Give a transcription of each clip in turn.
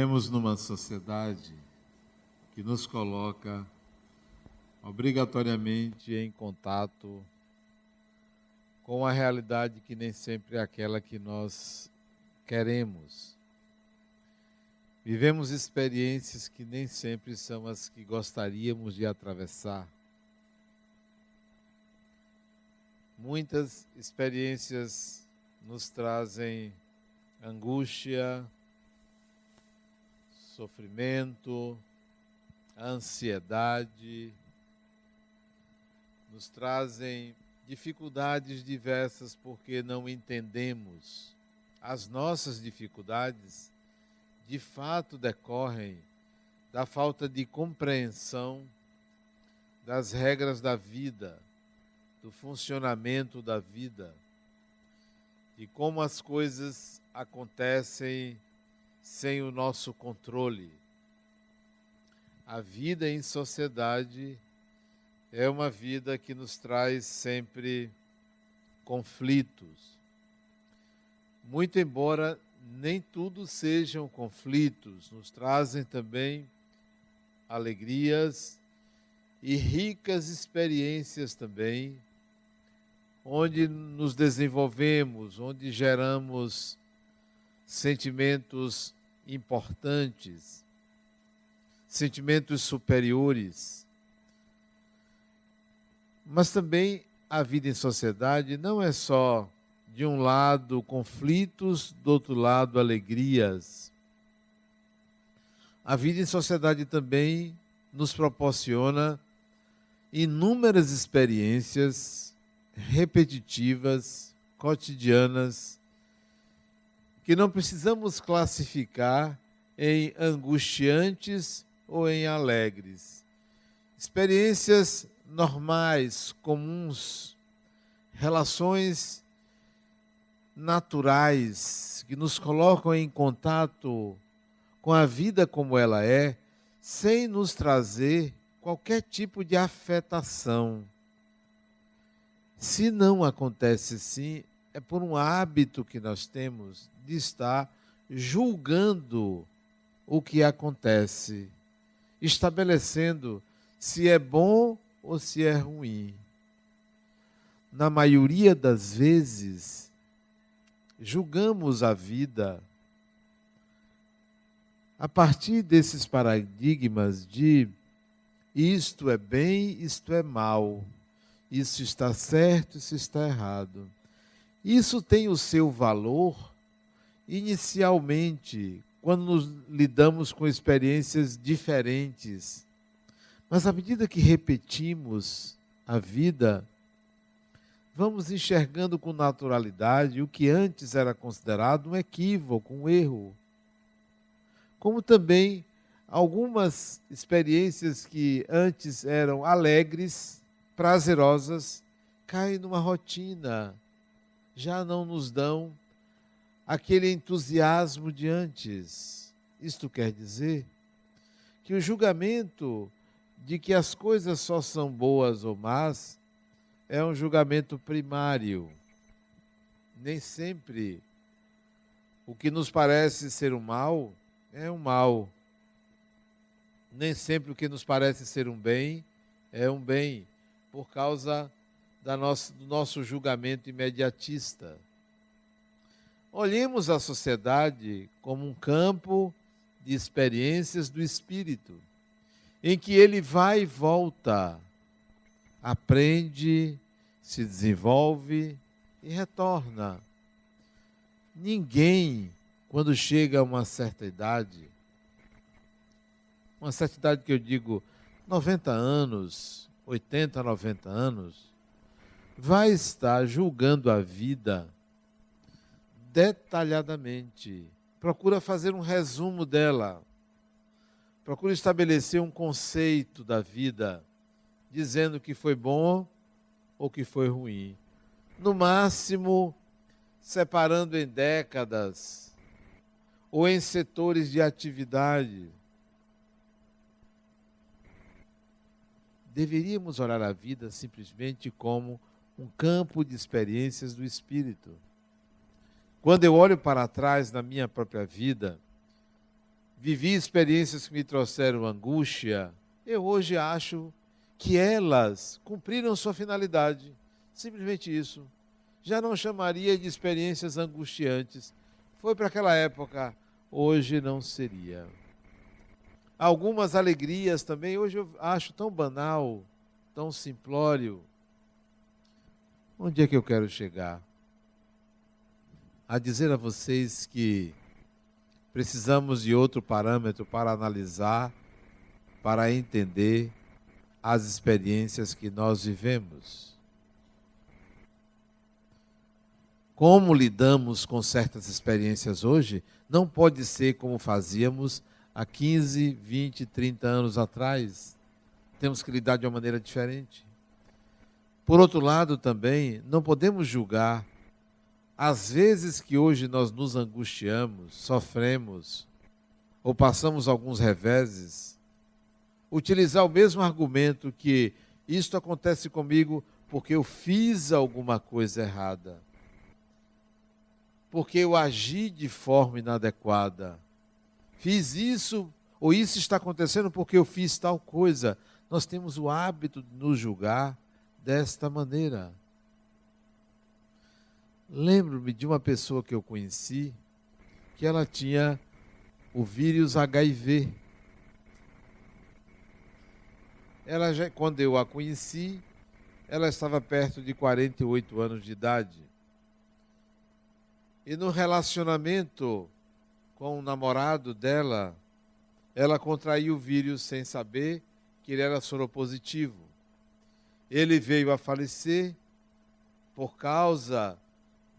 Vivemos numa sociedade que nos coloca obrigatoriamente em contato com a realidade que nem sempre é aquela que nós queremos. Vivemos experiências que nem sempre são as que gostaríamos de atravessar. Muitas experiências nos trazem angústia, sofrimento, ansiedade, nos trazem dificuldades diversas porque não entendemos. As nossas dificuldades, de fato, decorrem da falta de compreensão das regras da vida, do funcionamento da vida, de como as coisas acontecem sem o nosso controle. A vida em sociedade é uma vida que nos traz sempre conflitos. Muito embora nem tudo sejam conflitos, nos trazem também alegrias e ricas experiências também, onde nos desenvolvemos, onde geramos sentimentos importantes, sentimentos superiores. Mas também a vida em sociedade não é só, de um lado, conflitos, do outro lado, alegrias. A vida em sociedade também nos proporciona inúmeras experiências repetitivas, cotidianas, que não precisamos classificar em angustiantes ou em alegres. Experiências normais, comuns, relações naturais que nos colocam em contato com a vida como ela é, sem nos trazer qualquer tipo de afetação. Se não acontece assim, é por um hábito que nós temos de estar julgando o que acontece, estabelecendo se é bom ou se é ruim. Na maioria das vezes, julgamos a vida a partir desses paradigmas de isto é bem, isto é mal, isso está certo, isso está errado. Isso tem o seu valor inicialmente, quando nos lidamos com experiências diferentes. Mas à medida que repetimos a vida, vamos enxergando com naturalidade o que antes era considerado um equívoco, um erro. Como também algumas experiências que antes eram alegres, prazerosas, caem numa rotina, já não nos dão aquele entusiasmo de antes. Isto quer dizer que o julgamento de que as coisas só são boas ou más é um julgamento primário. Nem sempre o que nos parece ser um mal é um mal. Nem sempre o que nos parece ser um bem é um bem, por causa da nossa, do nosso julgamento imediatista. Olhemos a sociedade como um campo de experiências do espírito, em que ele vai e volta, aprende, se desenvolve e retorna. Ninguém, quando chega a uma certa idade, uma certa idade que eu digo 90 anos, 80, 90 anos, vai estar julgando a vida detalhadamente. Procura fazer um resumo dela. Procura estabelecer um conceito da vida, dizendo que foi bom ou que foi ruim. No máximo, separando em décadas ou em setores de atividade. Deveríamos olhar a vida simplesmente como um campo de experiências do espírito. Quando eu olho para trás na minha própria vida, vivi experiências que me trouxeram angústia, eu hoje acho que elas cumpriram sua finalidade. Simplesmente isso. Já não chamaria de experiências angustiantes. Foi para aquela época, hoje não seria. Algumas alegrias também, hoje eu acho tão banal, tão simplório. Onde é que eu quero chegar? A dizer a vocês que precisamos de outro parâmetro para analisar, para entender as experiências que nós vivemos. Como lidamos com certas experiências hoje não pode ser como fazíamos há 15, 20, 30 anos atrás. Temos que lidar de uma maneira diferente. Por outro lado, também, não podemos julgar as vezes que hoje nós nos angustiamos, sofremos ou passamos alguns reveses, utilizar o mesmo argumento que isto acontece comigo porque eu fiz alguma coisa errada, porque eu agi de forma inadequada, fiz isso ou isso está acontecendo porque eu fiz tal coisa. Nós temos o hábito de nos julgar desta maneira. Lembro-me de uma pessoa que eu conheci que ela tinha o vírus HIV. Ela já, quando eu a conheci, ela estava perto de 48 anos de idade. E no relacionamento com o namorado dela, ela contraiu o vírus sem saber que ele era soropositivo. Ele veio a falecer por causa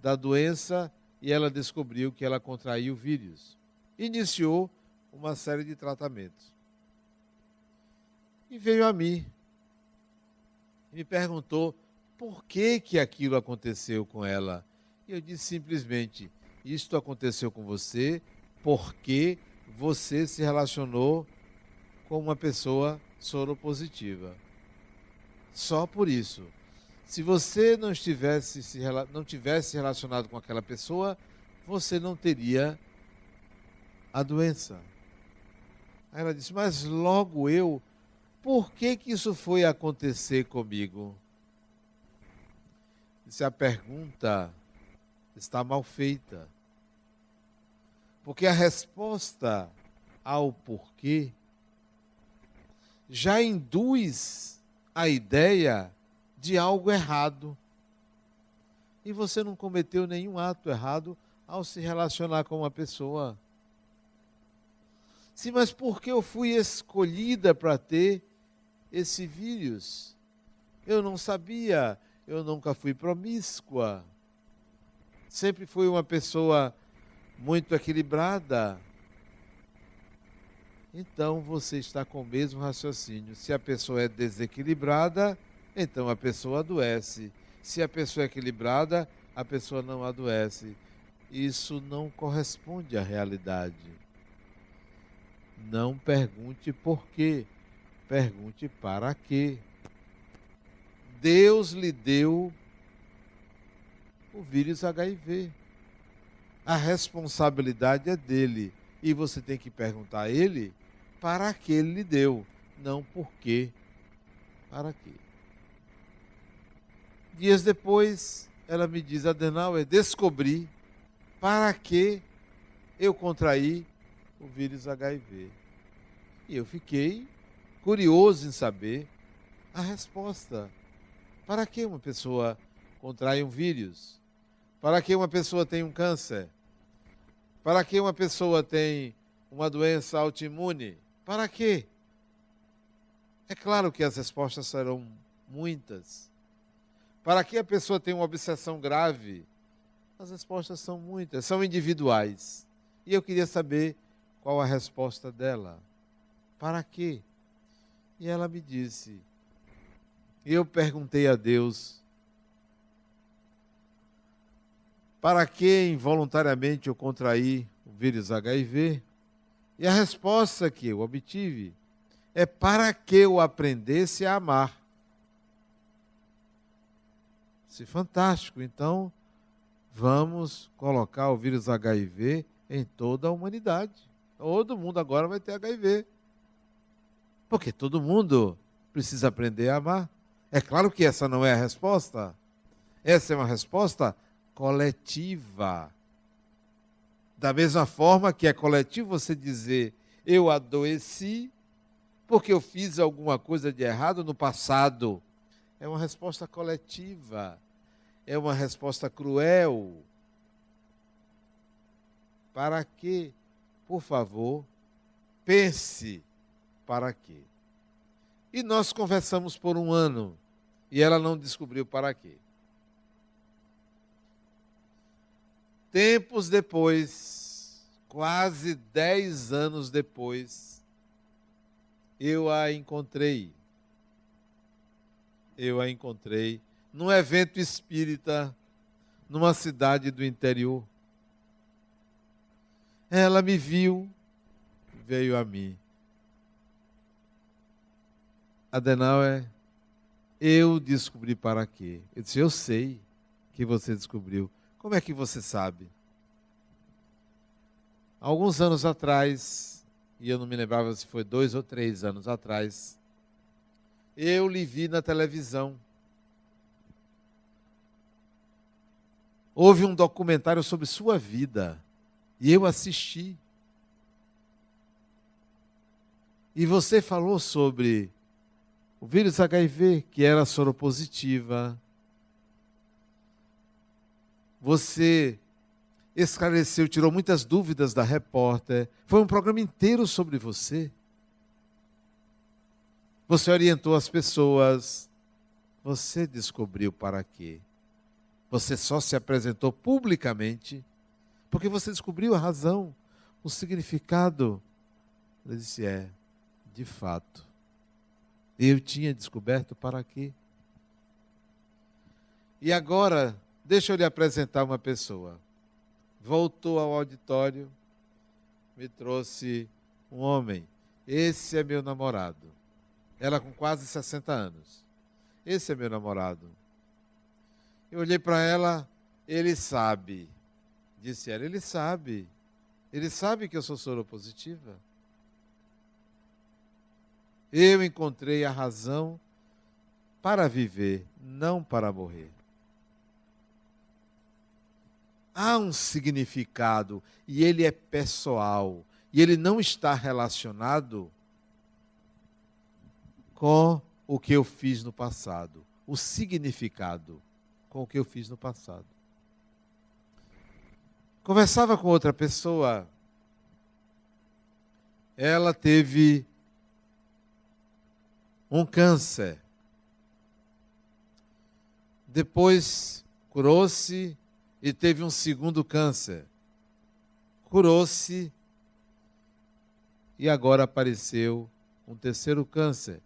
da doença e ela descobriu que ela contraiu o vírus. Iniciou uma série de tratamentos. E veio a mim. E me perguntou por que, que aquilo aconteceu com ela. E eu disse simplesmente: Isto aconteceu com você porque você se relacionou com uma pessoa soropositiva. Só por isso. Se você não estivesse se, não tivesse relacionado com aquela pessoa, você não teria a doença. Aí ela disse: "Mas logo eu, por que que isso foi acontecer comigo?" Disse a pergunta está mal feita. Porque a resposta ao porquê já induz a ideia de algo errado. E você não cometeu nenhum ato errado ao se relacionar com uma pessoa. Sim, mas por que eu fui escolhida para ter esse vírus? Eu não sabia, eu nunca fui promíscua. Sempre fui uma pessoa muito equilibrada. Então você está com o mesmo raciocínio. Se a pessoa é desequilibrada, então a pessoa adoece. Se a pessoa é equilibrada, a pessoa não adoece. Isso não corresponde à realidade. Não pergunte por quê, pergunte para quê. Deus lhe deu o vírus HIV. A responsabilidade é dele. E você tem que perguntar a ele para que ele lhe deu, não por quê. Para quê? Dias depois, ela me diz: Adenauer, descobri para que eu contraí o vírus HIV. E eu fiquei curioso em saber a resposta. Para que uma pessoa contrai um vírus? Para que uma pessoa tem um câncer? Para que uma pessoa tem uma doença autoimune? Para quê? É claro que as respostas serão muitas. Para que a pessoa tenha uma obsessão grave? As respostas são muitas, são individuais. E eu queria saber qual a resposta dela. Para quê? E ela me disse. E eu perguntei a Deus: para que involuntariamente eu contraí o vírus HIV? E a resposta que eu obtive é para que eu aprendesse a amar. Se fantástico. Então, vamos colocar o vírus HIV em toda a humanidade. Todo mundo agora vai ter HIV. Porque todo mundo precisa aprender a amar. É claro que essa não é a resposta. Essa é uma resposta coletiva. Da mesma forma que é coletivo você dizer eu adoeci porque eu fiz alguma coisa de errado no passado. É uma resposta coletiva. É uma resposta cruel. Para que, por favor, pense para quê? E nós conversamos por um ano e ela não descobriu para quê. Tempos depois, quase dez anos depois, eu a encontrei. Eu a encontrei num evento espírita numa cidade do interior. Ela me viu, veio a mim. Adenauer, eu descobri para quê? Eu disse, eu sei que você descobriu. Como é que você sabe? Alguns anos atrás, e eu não me lembrava se foi dois ou três anos atrás, eu lhe vi na televisão. Houve um documentário sobre sua vida e eu assisti. E você falou sobre o vírus HIV, que era soropositiva. Você esclareceu, tirou muitas dúvidas da repórter. Foi um programa inteiro sobre você. Você orientou as pessoas. Você descobriu para quê? Você só se apresentou publicamente porque você descobriu a razão, o significado. Ele disse: É, de fato. Eu tinha descoberto para quê? E agora, deixa eu lhe apresentar uma pessoa. Voltou ao auditório, me trouxe um homem. Esse é meu namorado. Ela com quase 60 anos. Esse é meu namorado. Eu olhei para ela, ele sabe. Disse ela, ele sabe. Ele sabe que eu sou soropositiva. Eu encontrei a razão para viver, não para morrer. Há um significado e ele é pessoal e ele não está relacionado com o que eu fiz no passado, o significado com o que eu fiz no passado. Conversava com outra pessoa, ela teve um câncer. Depois curou-se e teve um segundo câncer. Curou-se e agora apareceu um terceiro câncer,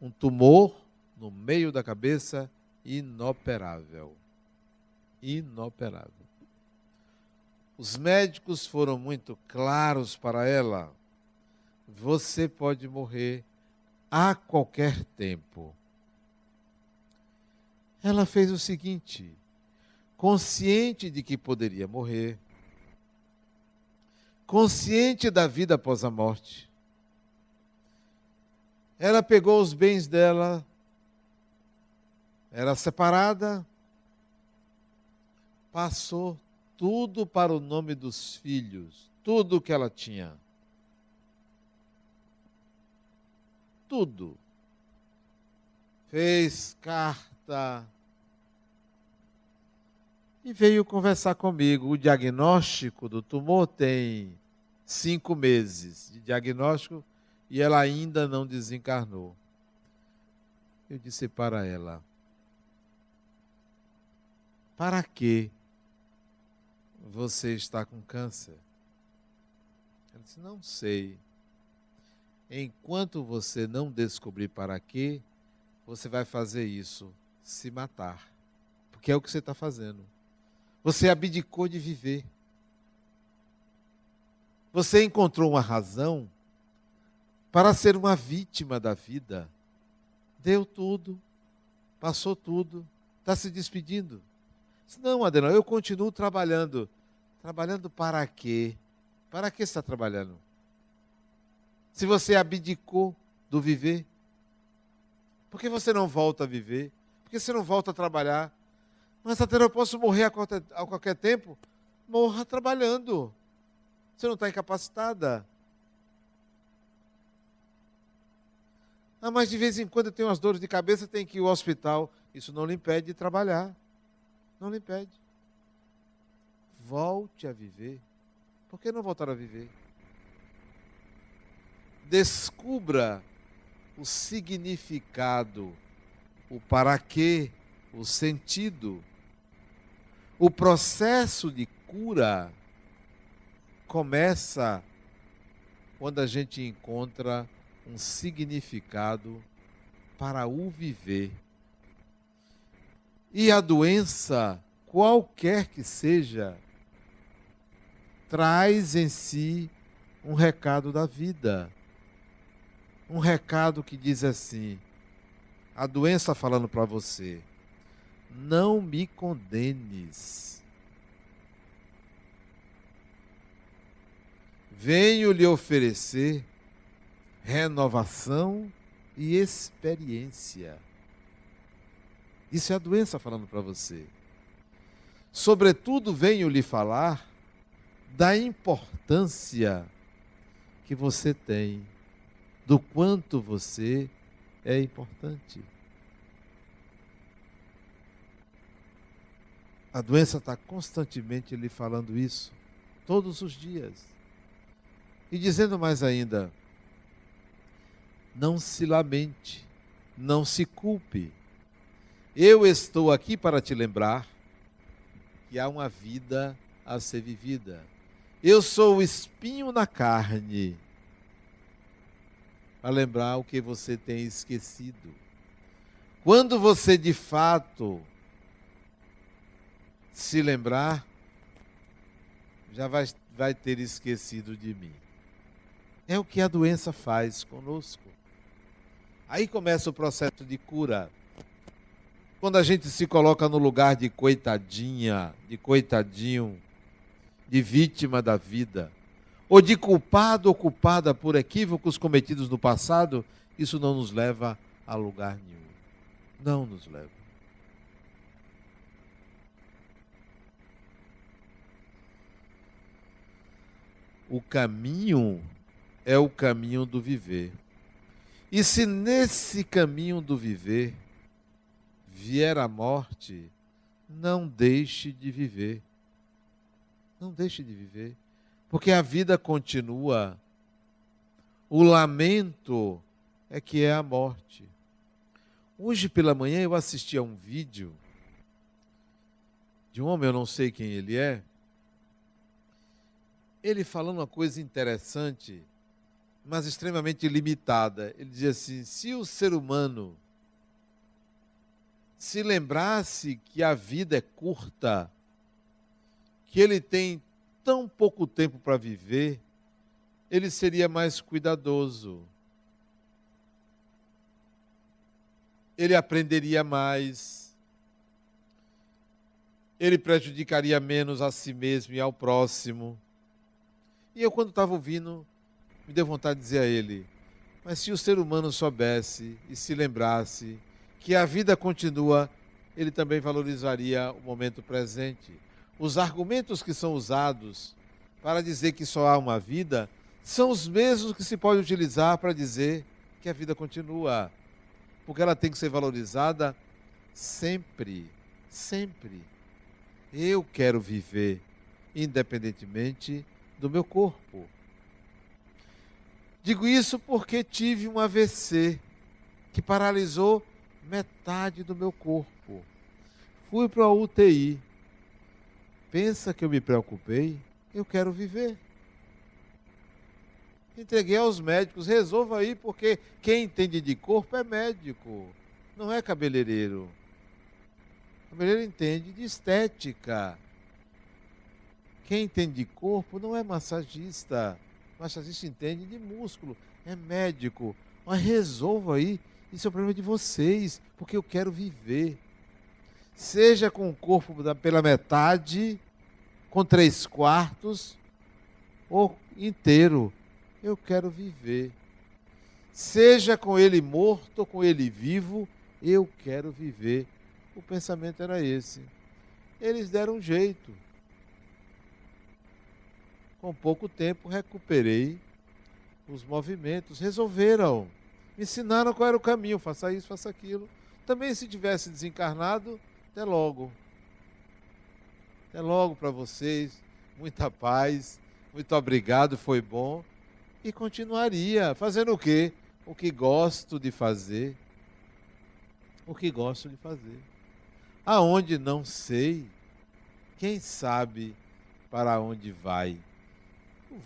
um tumor no meio da cabeça inoperável. Inoperável. Os médicos foram muito claros para ela. Você pode morrer a qualquer tempo. Ela fez o seguinte: consciente de que poderia morrer, consciente da vida após a morte, ela pegou os bens dela, era separada, passou tudo para o nome dos filhos, tudo que ela tinha. tudo. Fez carta e veio conversar comigo. O diagnóstico do tumor tem cinco meses de diagnóstico e ela ainda não desencarnou. Eu disse para ela: Para que você está com câncer? Ela disse: Não sei. Enquanto você não descobrir para quê, você vai fazer isso, se matar. Porque é o que você está fazendo. Você abdicou de viver. Você encontrou uma razão para ser uma vítima da vida. Deu tudo, passou tudo, está se despedindo. Não, Adenal, eu continuo trabalhando. Trabalhando para quê? Para que está trabalhando? Se você abdicou do viver? Por que você não volta a viver? Por que você não volta a trabalhar? Mas até eu posso morrer a qualquer, a qualquer tempo? Morra trabalhando. Você não está incapacitada. Ah, mas de vez em quando eu tenho umas dores de cabeça, tem que ir ao hospital. Isso não lhe impede de trabalhar. Não lhe impede. Volte a viver. Por que não voltar a viver? Descubra o significado, o para quê, o sentido. O processo de cura começa quando a gente encontra um significado para o viver. E a doença, qualquer que seja, traz em si um recado da vida um recado que diz assim: a doença falando para você, não me condenes. Venho lhe oferecer renovação e experiência. Isso é a doença falando para você. Sobretudo, venho lhe falar da importância que você tem do quanto você é importante. A doença está constantemente lhe falando isso, todos os dias. E dizendo mais ainda: não se lamente, não se culpe. Eu estou aqui para te lembrar que há uma vida a ser vivida. Eu sou o espinho na carne para lembrar o que você tem esquecido. Quando você de fato se lembrar, já vai, vai ter esquecido de mim. É o que a doença faz conosco. Aí começa o processo de cura. Quando a gente se coloca no lugar de coitadinha, de coitadinho, de vítima da vida, ou de culpado ou culpada por equívocos cometidos no passado, isso não nos leva a lugar nenhum. Não nos leva. O caminho é o caminho do viver. E se nesse caminho do viver vier a morte, não deixe de viver. Não deixe de viver porque a vida continua. O lamento é que é a morte. Hoje pela manhã eu assisti a um vídeo de um homem, eu não sei quem ele é, ele falando uma coisa interessante, mas extremamente limitada. Ele dizia assim: se o ser humano se lembrasse que a vida é curta, que ele tem tão pouco tempo para viver, ele seria mais cuidadoso. Ele aprenderia mais. Ele prejudicaria menos a si mesmo e ao próximo. E eu, quando estava ouvindo, me deu vontade de dizer a ele: Mas se o ser humano soubesse e se lembrasse que a vida continua, ele também valorizaria o momento presente os argumentos que são usados para dizer que só há uma vida são os mesmos que se pode utilizar para dizer que a vida continua. Porque ela tem que ser valorizada sempre, sempre. Eu quero viver independentemente do meu corpo. Digo isso porque tive um AVC que paralisou metade do meu corpo. Fui para a UTI Pensa que eu me preocupei? Eu quero viver. Entreguei aos médicos, resolva aí, porque quem entende de corpo é médico, não é cabeleireiro. O cabeleireiro entende de estética. Quem entende de corpo não é massagista. Massagista entende de músculo, é médico. Mas resolva aí, isso é o problema de vocês, porque eu quero viver seja com o corpo pela metade, com três quartos, ou inteiro. Eu quero viver. seja com ele morto ou com ele vivo, eu quero viver. O pensamento era esse. Eles deram um jeito. Com pouco tempo, recuperei os movimentos, resolveram, me ensinaram qual era o caminho, faça isso, faça aquilo. Também se tivesse desencarnado, até logo. Até logo para vocês, muita paz, muito obrigado, foi bom. E continuaria fazendo o quê? O que gosto de fazer. O que gosto de fazer. Aonde não sei, quem sabe para onde vai.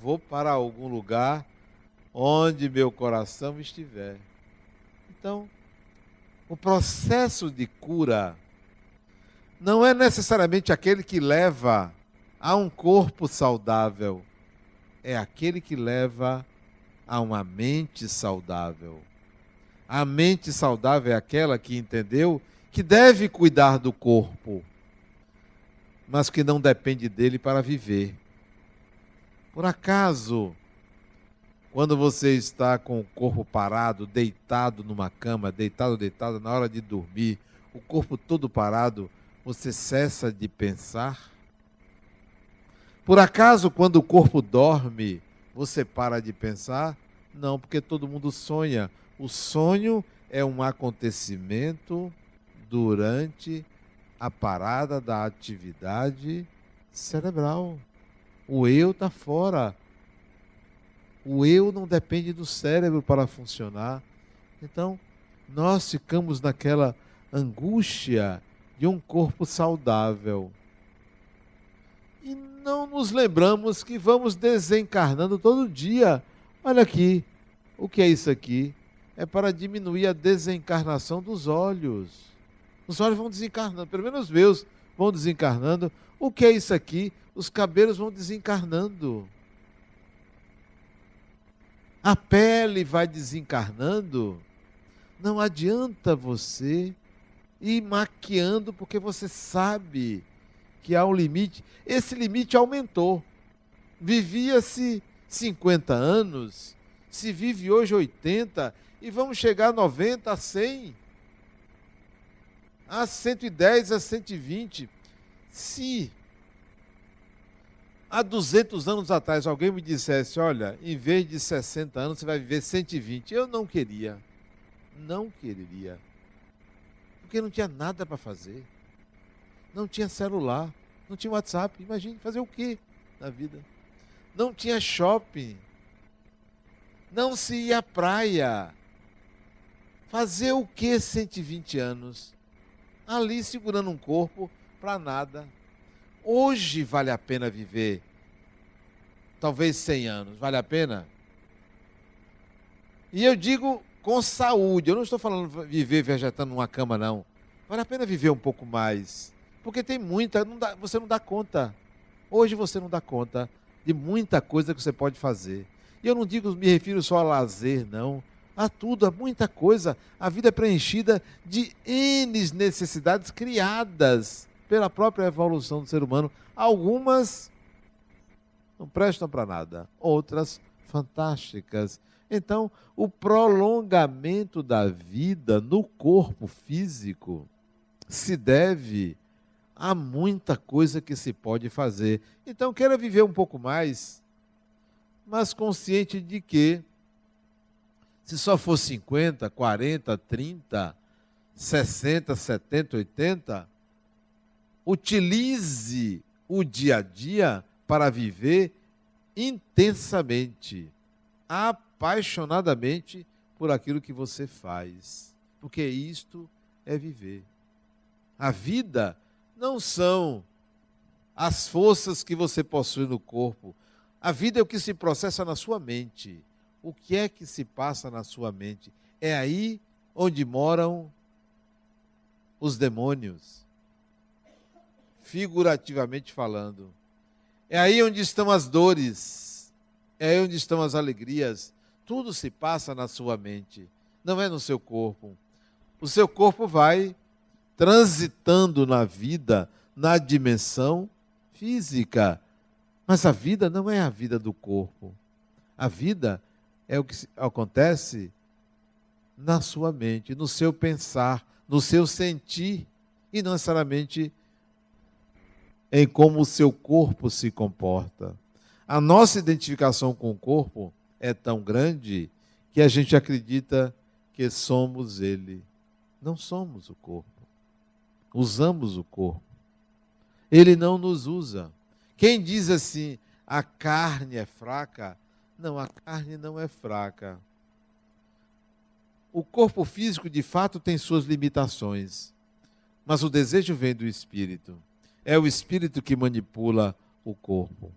Vou para algum lugar onde meu coração estiver. Então, o processo de cura não é necessariamente aquele que leva a um corpo saudável, é aquele que leva a uma mente saudável. A mente saudável é aquela que entendeu que deve cuidar do corpo, mas que não depende dele para viver. Por acaso, quando você está com o corpo parado, deitado numa cama, deitado, deitado, na hora de dormir, o corpo todo parado, você cessa de pensar? Por acaso, quando o corpo dorme, você para de pensar? Não, porque todo mundo sonha. O sonho é um acontecimento durante a parada da atividade cerebral. O eu está fora. O eu não depende do cérebro para funcionar. Então, nós ficamos naquela angústia de um corpo saudável. E não nos lembramos que vamos desencarnando todo dia. Olha aqui, o que é isso aqui? É para diminuir a desencarnação dos olhos. Os olhos vão desencarnando, pelo menos os meus vão desencarnando. O que é isso aqui? Os cabelos vão desencarnando a pele vai desencarnando, não adianta você ir maquiando, porque você sabe que há um limite. Esse limite aumentou. Vivia-se 50 anos, se vive hoje 80, e vamos chegar a 90, a 100, a 110, a 120. Se há 200 anos atrás alguém me dissesse: olha, em vez de 60 anos você vai viver 120, eu não queria. Não queria. Porque não tinha nada para fazer. Não tinha celular, não tinha WhatsApp. Imagine fazer o que na vida? Não tinha shopping. Não se ia à praia. Fazer o que 120 anos? Ali segurando um corpo para nada. Hoje vale a pena viver. Talvez 100 anos. Vale a pena? E eu digo com saúde. Eu não estou falando viver vegetando numa cama, não. Vale a pena viver um pouco mais. Porque tem muita. Não dá, você não dá conta. Hoje você não dá conta de muita coisa que você pode fazer. E eu não digo, me refiro só a lazer, não. A tudo, a muita coisa. A vida é preenchida de N necessidades criadas pela própria evolução do ser humano. Algumas não prestam para nada, outras fantásticas. Então, o prolongamento da vida no corpo físico se deve a muita coisa que se pode fazer. Então, queira viver um pouco mais, mas consciente de que, se só for 50, 40, 30, 60, 70, 80, Utilize o dia a dia para viver intensamente, apaixonadamente por aquilo que você faz. Porque isto é viver. A vida não são as forças que você possui no corpo. A vida é o que se processa na sua mente. O que é que se passa na sua mente? É aí onde moram os demônios figurativamente falando. É aí onde estão as dores, é aí onde estão as alegrias. Tudo se passa na sua mente, não é no seu corpo. O seu corpo vai transitando na vida, na dimensão física. Mas a vida não é a vida do corpo. A vida é o que acontece na sua mente, no seu pensar, no seu sentir e não necessariamente em como o seu corpo se comporta. A nossa identificação com o corpo é tão grande que a gente acredita que somos ele. Não somos o corpo. Usamos o corpo. Ele não nos usa. Quem diz assim, a carne é fraca, não, a carne não é fraca. O corpo físico, de fato, tem suas limitações, mas o desejo vem do espírito. É o espírito que manipula o corpo.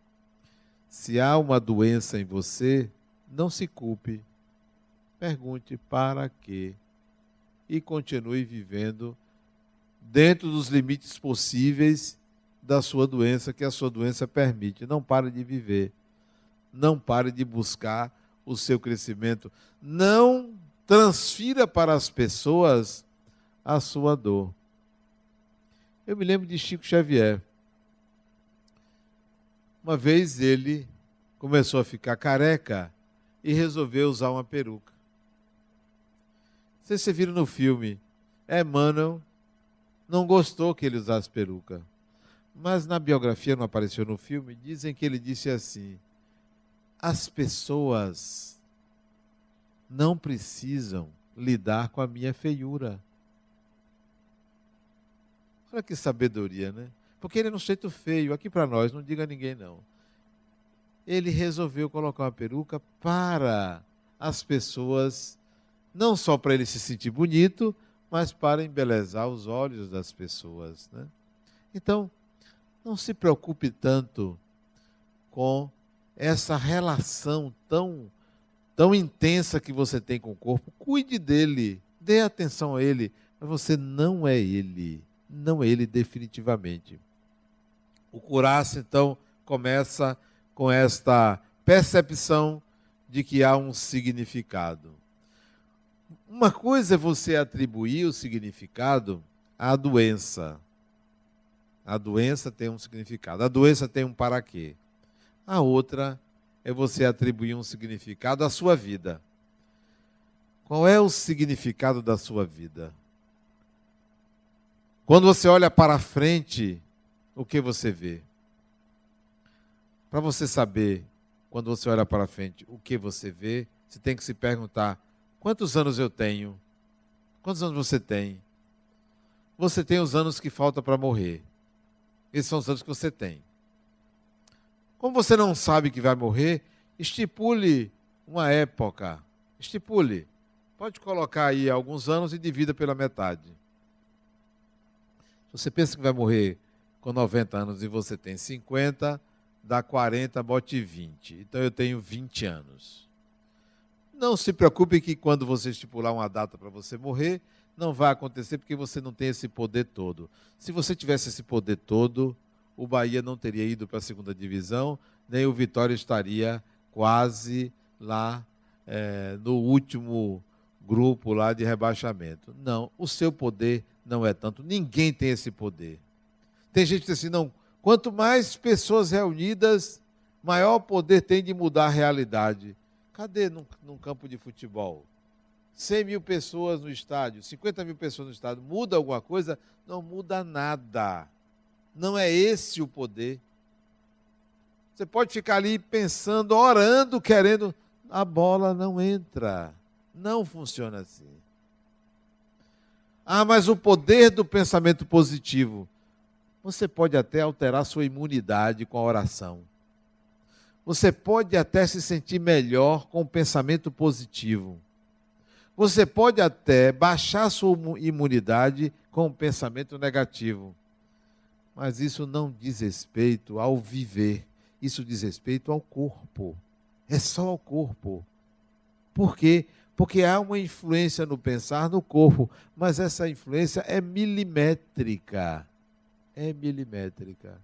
Se há uma doença em você, não se culpe. Pergunte para quê e continue vivendo dentro dos limites possíveis da sua doença que a sua doença permite. Não pare de viver. Não pare de buscar o seu crescimento. Não transfira para as pessoas a sua dor. Eu me lembro de Chico Xavier. Uma vez ele começou a ficar careca e resolveu usar uma peruca. Vocês se viram no filme, Emmanuel não gostou que ele usasse peruca. Mas na biografia, não apareceu no filme, dizem que ele disse assim: as pessoas não precisam lidar com a minha feiura. Olha que sabedoria, né? Porque ele é um jeito feio, aqui para nós, não diga a ninguém não. Ele resolveu colocar uma peruca para as pessoas, não só para ele se sentir bonito, mas para embelezar os olhos das pessoas. Né? Então, não se preocupe tanto com essa relação tão tão intensa que você tem com o corpo, cuide dele, dê atenção a ele, mas você não é ele, não ele definitivamente. O curar-se, então, começa com esta percepção de que há um significado. Uma coisa é você atribuir o significado à doença. A doença tem um significado. A doença tem um para quê. A outra é você atribuir um significado à sua vida. Qual é o significado da sua vida? Quando você olha para frente, o que você vê? Para você saber, quando você olha para frente, o que você vê, você tem que se perguntar: quantos anos eu tenho? Quantos anos você tem? Você tem os anos que falta para morrer. Esses são os anos que você tem. Como você não sabe que vai morrer, estipule uma época. Estipule. Pode colocar aí alguns anos e divida pela metade. Você pensa que vai morrer com 90 anos e você tem 50, dá 40, bote 20. Então eu tenho 20 anos. Não se preocupe que quando você estipular uma data para você morrer, não vai acontecer porque você não tem esse poder todo. Se você tivesse esse poder todo, o Bahia não teria ido para a segunda divisão, nem o Vitória estaria quase lá é, no último grupo lá de rebaixamento. Não, o seu poder não é tanto. Ninguém tem esse poder. Tem gente que diz assim, não, quanto mais pessoas reunidas, maior poder tem de mudar a realidade. Cadê num, num campo de futebol? 100 mil pessoas no estádio, 50 mil pessoas no estádio, muda alguma coisa? Não muda nada. Não é esse o poder. Você pode ficar ali pensando, orando, querendo. A bola não entra. Não funciona assim. Ah, mas o poder do pensamento positivo. Você pode até alterar sua imunidade com a oração. Você pode até se sentir melhor com o pensamento positivo. Você pode até baixar sua imunidade com o pensamento negativo. Mas isso não diz respeito ao viver, isso diz respeito ao corpo. É só ao corpo. Por quê? Porque há uma influência no pensar no corpo, mas essa influência é milimétrica. É milimétrica.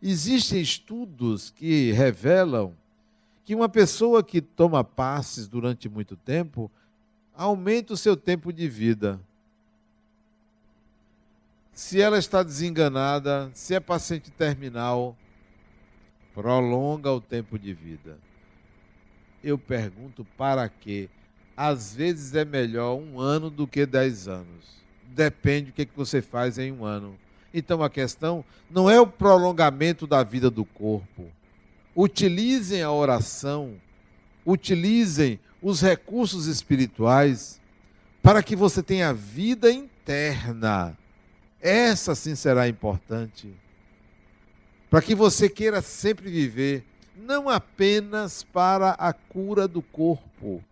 Existem estudos que revelam que uma pessoa que toma passes durante muito tempo aumenta o seu tempo de vida se ela está desenganada, se é paciente terminal, prolonga o tempo de vida. Eu pergunto para quê? às vezes é melhor um ano do que dez anos. Depende do que, que você faz em um ano. Então a questão não é o prolongamento da vida do corpo. Utilizem a oração, utilizem os recursos espirituais para que você tenha vida interna. Essa sim será importante. Para que você queira sempre viver, não apenas para a cura do corpo,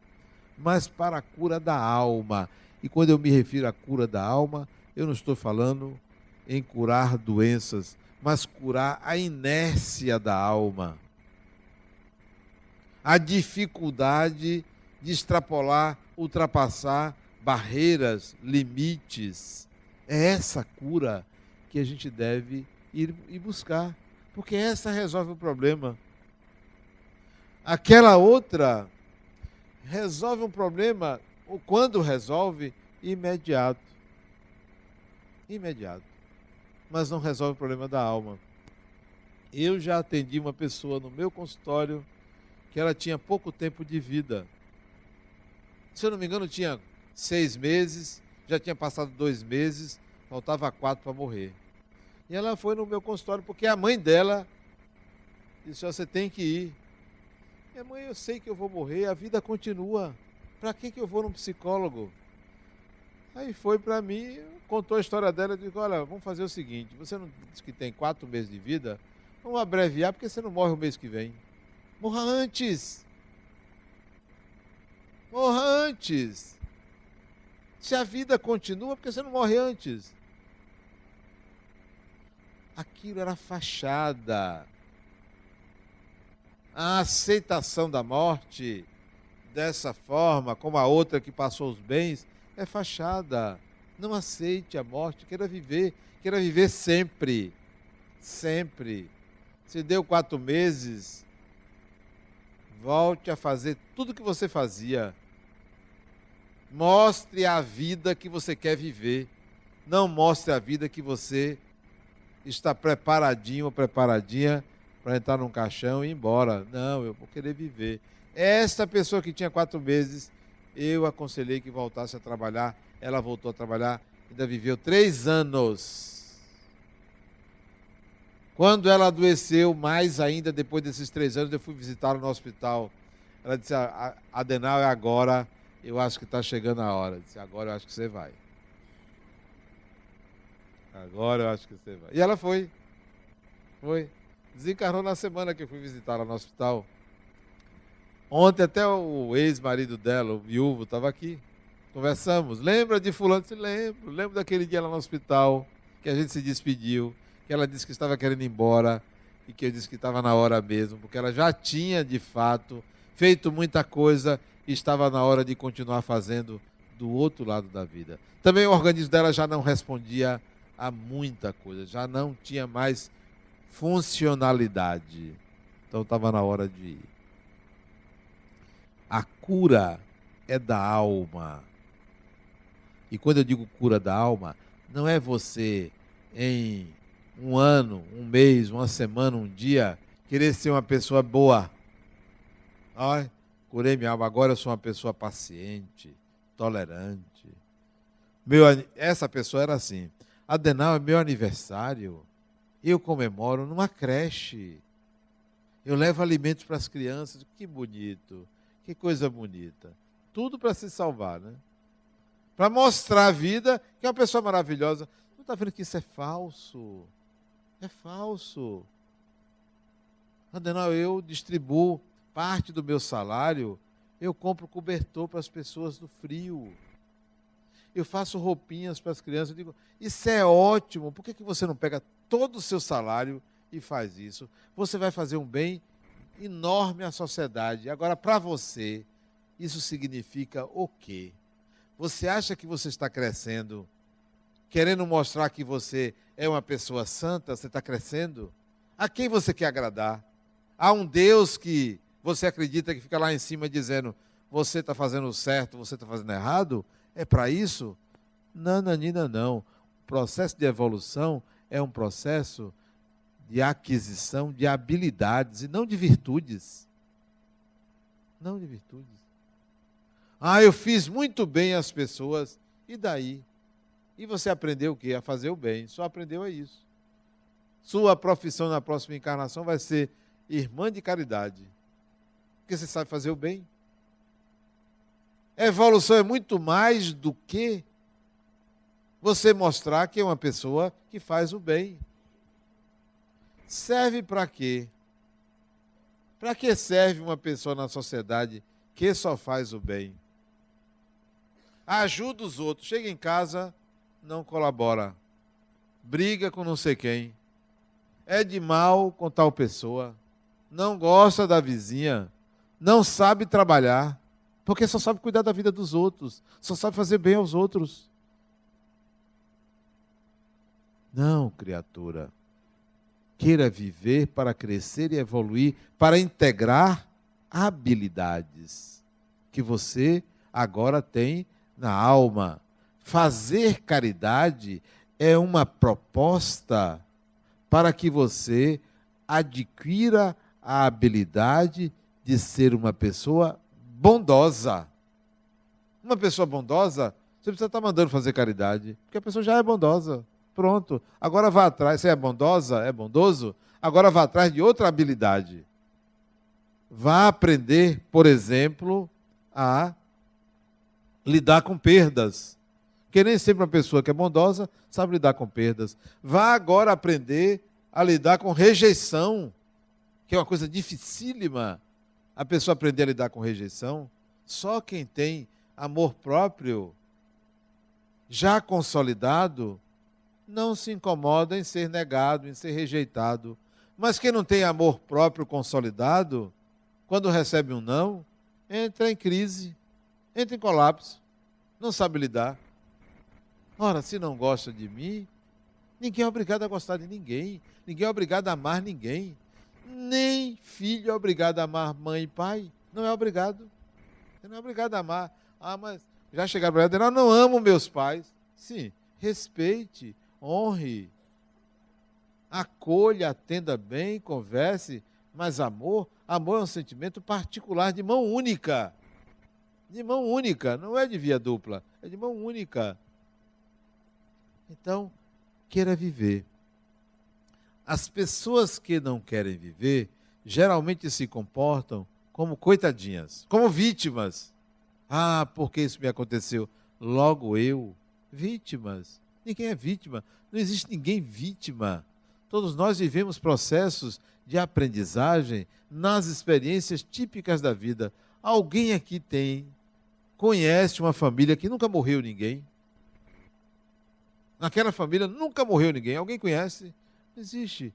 mas para a cura da alma. E quando eu me refiro à cura da alma, eu não estou falando em curar doenças, mas curar a inércia da alma. A dificuldade de extrapolar, ultrapassar barreiras, limites. É essa cura que a gente deve ir, ir buscar, porque essa resolve o problema. Aquela outra resolve um problema, ou quando resolve, imediato. Imediato. Mas não resolve o problema da alma. Eu já atendi uma pessoa no meu consultório que ela tinha pouco tempo de vida. Se eu não me engano, tinha seis meses, já tinha passado dois meses, faltava quatro para morrer. E ela foi no meu consultório porque a mãe dela disse: Você tem que ir. Minha mãe, eu sei que eu vou morrer, a vida continua. Para que, que eu vou num psicólogo? Aí foi para mim, contou a história dela, eu digo, olha, vamos fazer o seguinte, você não disse que tem quatro meses de vida? Vamos abreviar, porque você não morre o mês que vem. Morra antes. Morra antes. Se a vida continua, porque você não morre antes? Aquilo era fachada a aceitação da morte dessa forma, como a outra que passou os bens, é fachada. Não aceite a morte, queira viver, queira viver sempre. Sempre. Se deu quatro meses, volte a fazer tudo o que você fazia. Mostre a vida que você quer viver. Não mostre a vida que você está preparadinho ou preparadinha para entrar num caixão e ir embora. Não, eu vou querer viver. Esta pessoa que tinha quatro meses, eu aconselhei que voltasse a trabalhar. Ela voltou a trabalhar, ainda viveu três anos. Quando ela adoeceu, mais ainda depois desses três anos, eu fui visitá-la no hospital. Ela disse: Adenal, é agora, eu acho que está chegando a hora. Eu disse: Agora eu acho que você vai. Agora eu acho que você vai. E ela foi. Foi. Desencarnou na semana que eu fui visitar lá no hospital. Ontem até o ex-marido dela, o viúvo, estava aqui. Conversamos. Lembra de fulano? Se lembro. Lembro daquele dia lá no hospital que a gente se despediu, que ela disse que estava querendo ir embora e que eu disse que estava na hora mesmo, porque ela já tinha de fato feito muita coisa e estava na hora de continuar fazendo do outro lado da vida. Também o organismo dela já não respondia a muita coisa, já não tinha mais funcionalidade. Então estava na hora de ir. A cura é da alma. E quando eu digo cura da alma, não é você em um ano, um mês, uma semana, um dia, querer ser uma pessoa boa. Ai, curei minha alma, agora eu sou uma pessoa paciente, tolerante. Meu, essa pessoa era assim. Adenal, é meu aniversário eu comemoro numa creche. Eu levo alimentos para as crianças. Que bonito. Que coisa bonita. Tudo para se salvar, né? Para mostrar a vida que é uma pessoa maravilhosa. Não está vendo que isso é falso? É falso. Adenal, eu distribuo parte do meu salário, eu compro cobertor para as pessoas do frio. Eu faço roupinhas para as crianças. Eu digo, isso é ótimo. Por que, que você não pega todo o seu salário e faz isso, você vai fazer um bem enorme à sociedade. Agora, para você, isso significa o quê? Você acha que você está crescendo, querendo mostrar que você é uma pessoa santa? Você está crescendo? A quem você quer agradar? Há um Deus que você acredita que fica lá em cima dizendo: você está fazendo certo, você está fazendo errado? É para isso? Não, Nanina, não. O processo de evolução é um processo de aquisição de habilidades e não de virtudes. Não de virtudes. Ah, eu fiz muito bem às pessoas. E daí? E você aprendeu o quê? A fazer o bem. Só aprendeu a isso. Sua profissão na próxima encarnação vai ser irmã de caridade. Porque você sabe fazer o bem. Evolução é muito mais do que você mostrar que é uma pessoa que faz o bem. Serve para quê? Para que serve uma pessoa na sociedade que só faz o bem? Ajuda os outros, chega em casa, não colabora. Briga com não sei quem. É de mal com tal pessoa. Não gosta da vizinha. Não sabe trabalhar. Porque só sabe cuidar da vida dos outros. Só sabe fazer bem aos outros. Não, criatura. Queira viver para crescer e evoluir, para integrar habilidades que você agora tem na alma. Fazer caridade é uma proposta para que você adquira a habilidade de ser uma pessoa bondosa. Uma pessoa bondosa, você precisa estar mandando fazer caridade, porque a pessoa já é bondosa. Pronto. Agora vá atrás. Você é bondosa? É bondoso? Agora vá atrás de outra habilidade. Vá aprender, por exemplo, a lidar com perdas. Porque nem sempre uma pessoa que é bondosa sabe lidar com perdas. Vá agora aprender a lidar com rejeição, que é uma coisa dificílima. A pessoa aprender a lidar com rejeição. Só quem tem amor próprio já consolidado não se incomoda em ser negado, em ser rejeitado. Mas quem não tem amor próprio consolidado, quando recebe um não, entra em crise, entra em colapso, não sabe lidar. Ora, se não gosta de mim, ninguém é obrigado a gostar de ninguém, ninguém é obrigado a amar ninguém. Nem filho é obrigado a amar mãe e pai, não é obrigado. Você não é obrigado a amar. Ah, mas já chegaram para ela, eu não amo meus pais. Sim, respeite, honre, acolha, atenda bem, converse, mas amor, amor é um sentimento particular de mão única. De mão única, não é de via dupla, é de mão única. Então, queira viver. As pessoas que não querem viver geralmente se comportam como coitadinhas, como vítimas. Ah, porque isso me aconteceu? Logo eu, vítimas. Ninguém é vítima. Não existe ninguém vítima. Todos nós vivemos processos de aprendizagem nas experiências típicas da vida. Alguém aqui tem, conhece uma família que nunca morreu ninguém? Naquela família nunca morreu ninguém. Alguém conhece? Não existe.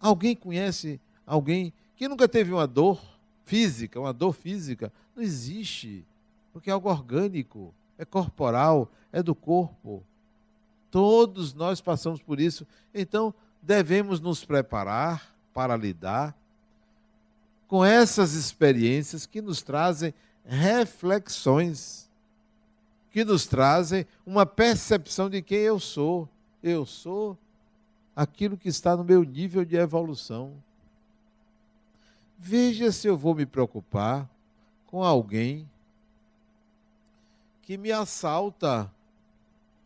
Alguém conhece alguém que nunca teve uma dor física, uma dor física? Não existe. Porque é algo orgânico, é corporal, é do corpo. Todos nós passamos por isso. Então, devemos nos preparar para lidar com essas experiências que nos trazem reflexões, que nos trazem uma percepção de quem eu sou. Eu sou aquilo que está no meu nível de evolução. Veja se eu vou me preocupar com alguém que me assalta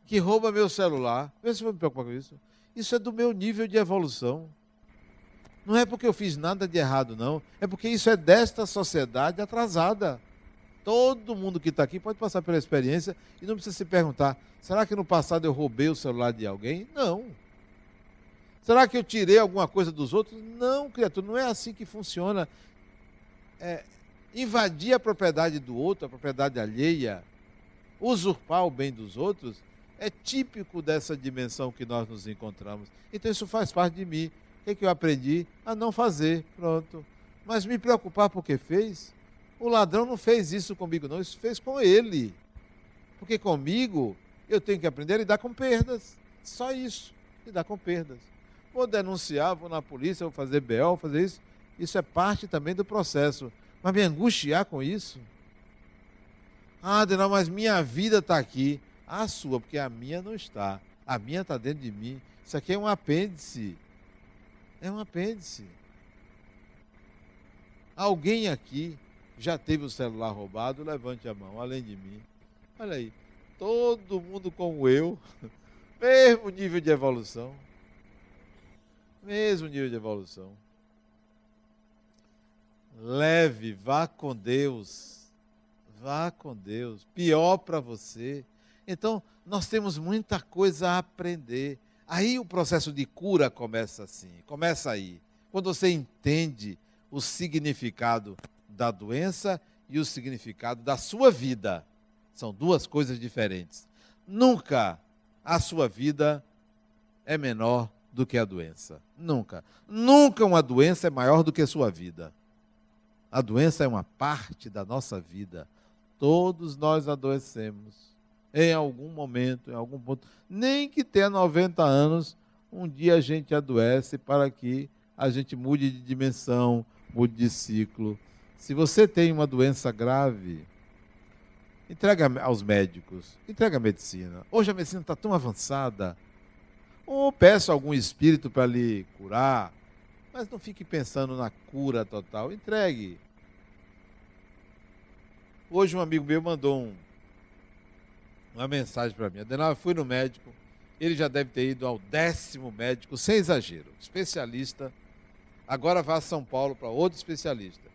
que rouba meu celular. Vê se eu me preocupar com isso. Isso é do meu nível de evolução. Não é porque eu fiz nada de errado, não. É porque isso é desta sociedade atrasada. Todo mundo que está aqui pode passar pela experiência e não precisa se perguntar: será que no passado eu roubei o celular de alguém? Não. Será que eu tirei alguma coisa dos outros? Não, criatura, não é assim que funciona. É, invadir a propriedade do outro, a propriedade alheia, usurpar o bem dos outros, é típico dessa dimensão que nós nos encontramos. Então isso faz parte de mim. O que, é que eu aprendi? A não fazer. Pronto. Mas me preocupar porque fez? O ladrão não fez isso comigo, não. Isso fez com ele. Porque comigo eu tenho que aprender a lidar com perdas. Só isso. Lidar com perdas. Vou denunciar, vou na polícia, vou fazer BO, vou fazer isso. Isso é parte também do processo. Mas me angustiar com isso? Ah, Adenal, mas minha vida está aqui a sua, porque a minha não está. A minha está dentro de mim. Isso aqui é um apêndice. É um apêndice. Alguém aqui já teve o celular roubado? Levante a mão, além de mim. Olha aí, todo mundo como eu, mesmo nível de evolução. Mesmo nível de evolução. Leve, vá com Deus. Vá com Deus. Pior para você. Então, nós temos muita coisa a aprender. Aí o processo de cura começa assim, começa aí. Quando você entende o significado da doença e o significado da sua vida. São duas coisas diferentes. Nunca a sua vida é menor do que a doença. Nunca. Nunca uma doença é maior do que a sua vida. A doença é uma parte da nossa vida. Todos nós adoecemos em algum momento, em algum ponto. Nem que tenha 90 anos, um dia a gente adoece para que a gente mude de dimensão, mude de ciclo. Se você tem uma doença grave, entrega aos médicos, entrega à medicina. Hoje a medicina está tão avançada. Ou peça algum espírito para lhe curar, mas não fique pensando na cura total. Entregue. Hoje um amigo meu mandou um, uma mensagem para mim. Adenal, eu fui no médico, ele já deve ter ido ao décimo médico, sem exagero, especialista. Agora vá a São Paulo para outro especialista.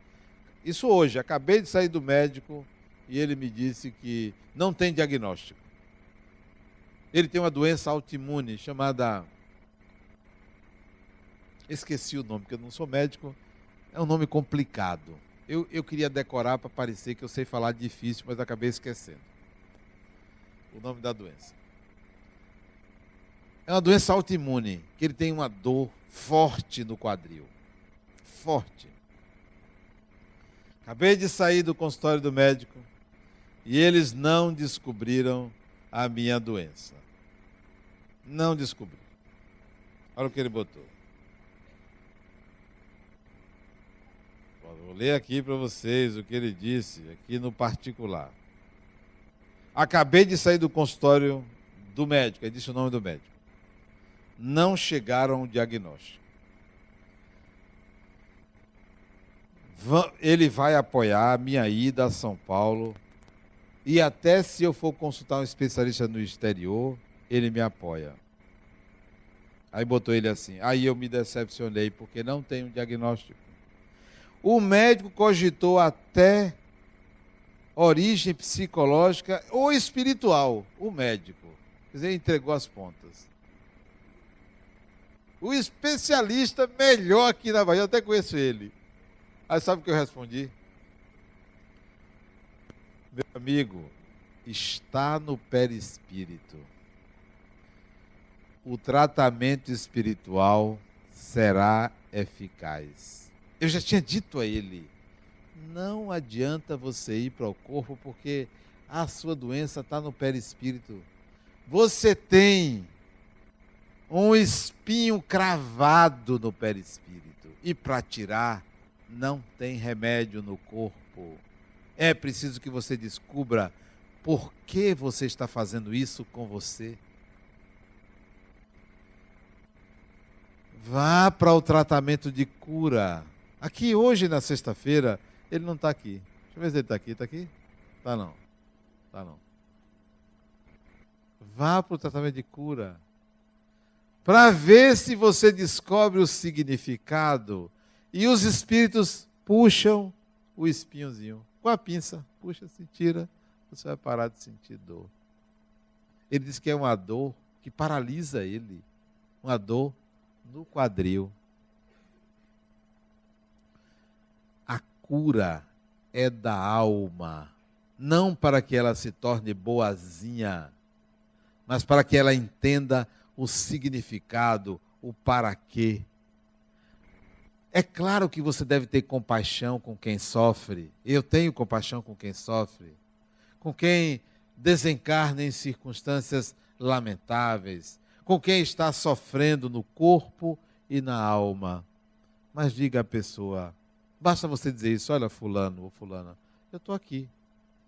Isso hoje, acabei de sair do médico e ele me disse que não tem diagnóstico. Ele tem uma doença autoimune chamada. Esqueci o nome, porque eu não sou médico. É um nome complicado. Eu, eu queria decorar para parecer que eu sei falar difícil, mas acabei esquecendo o nome da doença. É uma doença autoimune, que ele tem uma dor forte no quadril. Forte. Acabei de sair do consultório do médico e eles não descobriram a minha doença. Não descobriram. Olha o que ele botou. Vou ler aqui para vocês o que ele disse, aqui no particular. Acabei de sair do consultório do médico, ele disse o nome do médico. Não chegaram ao diagnóstico. Ele vai apoiar a minha ida a São Paulo e até se eu for consultar um especialista no exterior, ele me apoia. Aí botou ele assim. Aí eu me decepcionei porque não tem um diagnóstico. O médico cogitou até origem psicológica ou espiritual, o médico. Quer dizer, entregou as pontas. O especialista melhor aqui na Bahia, eu até conheço ele. Aí sabe o que eu respondi? Meu amigo, está no perispírito. O tratamento espiritual será eficaz. Eu já tinha dito a ele não adianta você ir para o corpo porque a sua doença está no perispírito. Você tem um espinho cravado no perispírito e para tirar não tem remédio no corpo. É preciso que você descubra por que você está fazendo isso com você. Vá para o tratamento de cura. Aqui hoje, na sexta-feira, ele não está aqui. Deixa eu ver se ele está aqui. Está aqui? Está não. Está não. Vá para o tratamento de cura. Para ver se você descobre o significado. E os espíritos puxam o espinhozinho. Com a pinça. Puxa, se tira. Você vai parar de sentir dor. Ele diz que é uma dor que paralisa ele. Uma dor no quadril. Cura é da alma, não para que ela se torne boazinha, mas para que ela entenda o significado, o para quê. É claro que você deve ter compaixão com quem sofre. Eu tenho compaixão com quem sofre, com quem desencarna em circunstâncias lamentáveis, com quem está sofrendo no corpo e na alma. Mas diga à pessoa: Basta você dizer isso, olha, fulano ou fulana, eu estou aqui.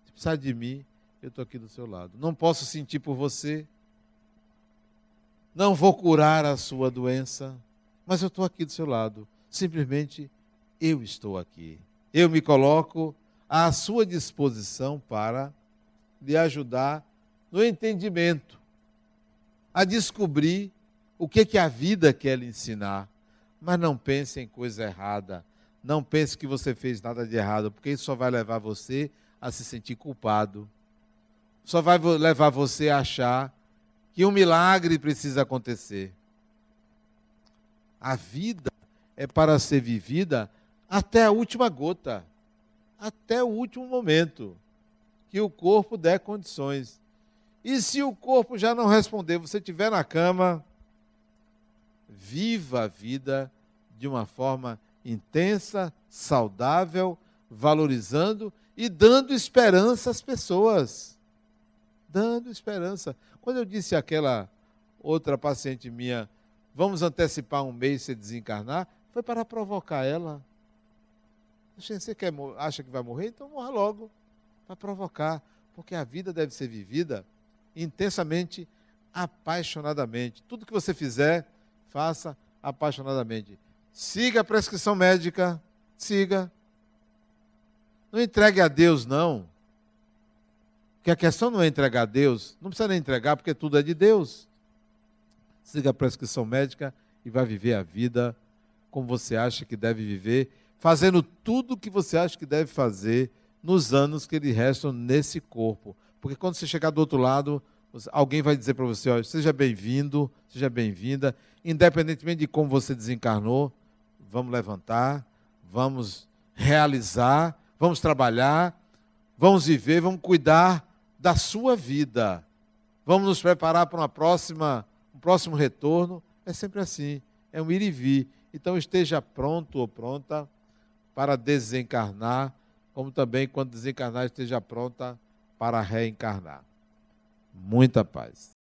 Se precisar de mim, eu estou aqui do seu lado. Não posso sentir por você, não vou curar a sua doença, mas eu estou aqui do seu lado. Simplesmente eu estou aqui. Eu me coloco à sua disposição para lhe ajudar no entendimento, a descobrir o que, que a vida quer lhe ensinar. Mas não pense em coisa errada. Não pense que você fez nada de errado, porque isso só vai levar você a se sentir culpado. Só vai levar você a achar que um milagre precisa acontecer. A vida é para ser vivida até a última gota, até o último momento que o corpo der condições. E se o corpo já não responder, você estiver na cama, viva a vida de uma forma intensa, saudável, valorizando e dando esperança às pessoas. Dando esperança. Quando eu disse àquela outra paciente minha, vamos antecipar um mês se desencarnar, foi para provocar ela. Você quer, acha que vai morrer? Então morra logo. Para provocar. Porque a vida deve ser vivida intensamente, apaixonadamente. Tudo que você fizer, faça apaixonadamente. Siga a prescrição médica, siga. Não entregue a Deus, não. Porque a questão não é entregar a Deus, não precisa nem entregar, porque tudo é de Deus. Siga a prescrição médica e vai viver a vida como você acha que deve viver, fazendo tudo o que você acha que deve fazer nos anos que lhe restam nesse corpo. Porque quando você chegar do outro lado, alguém vai dizer para você: ó, seja bem-vindo, seja bem-vinda, independentemente de como você desencarnou, vamos levantar, vamos realizar, vamos trabalhar, vamos viver, vamos cuidar da sua vida. Vamos nos preparar para uma próxima, um próximo retorno. É sempre assim, é um ir e vir. Então esteja pronto ou pronta para desencarnar, como também quando desencarnar esteja pronta para reencarnar. Muita paz.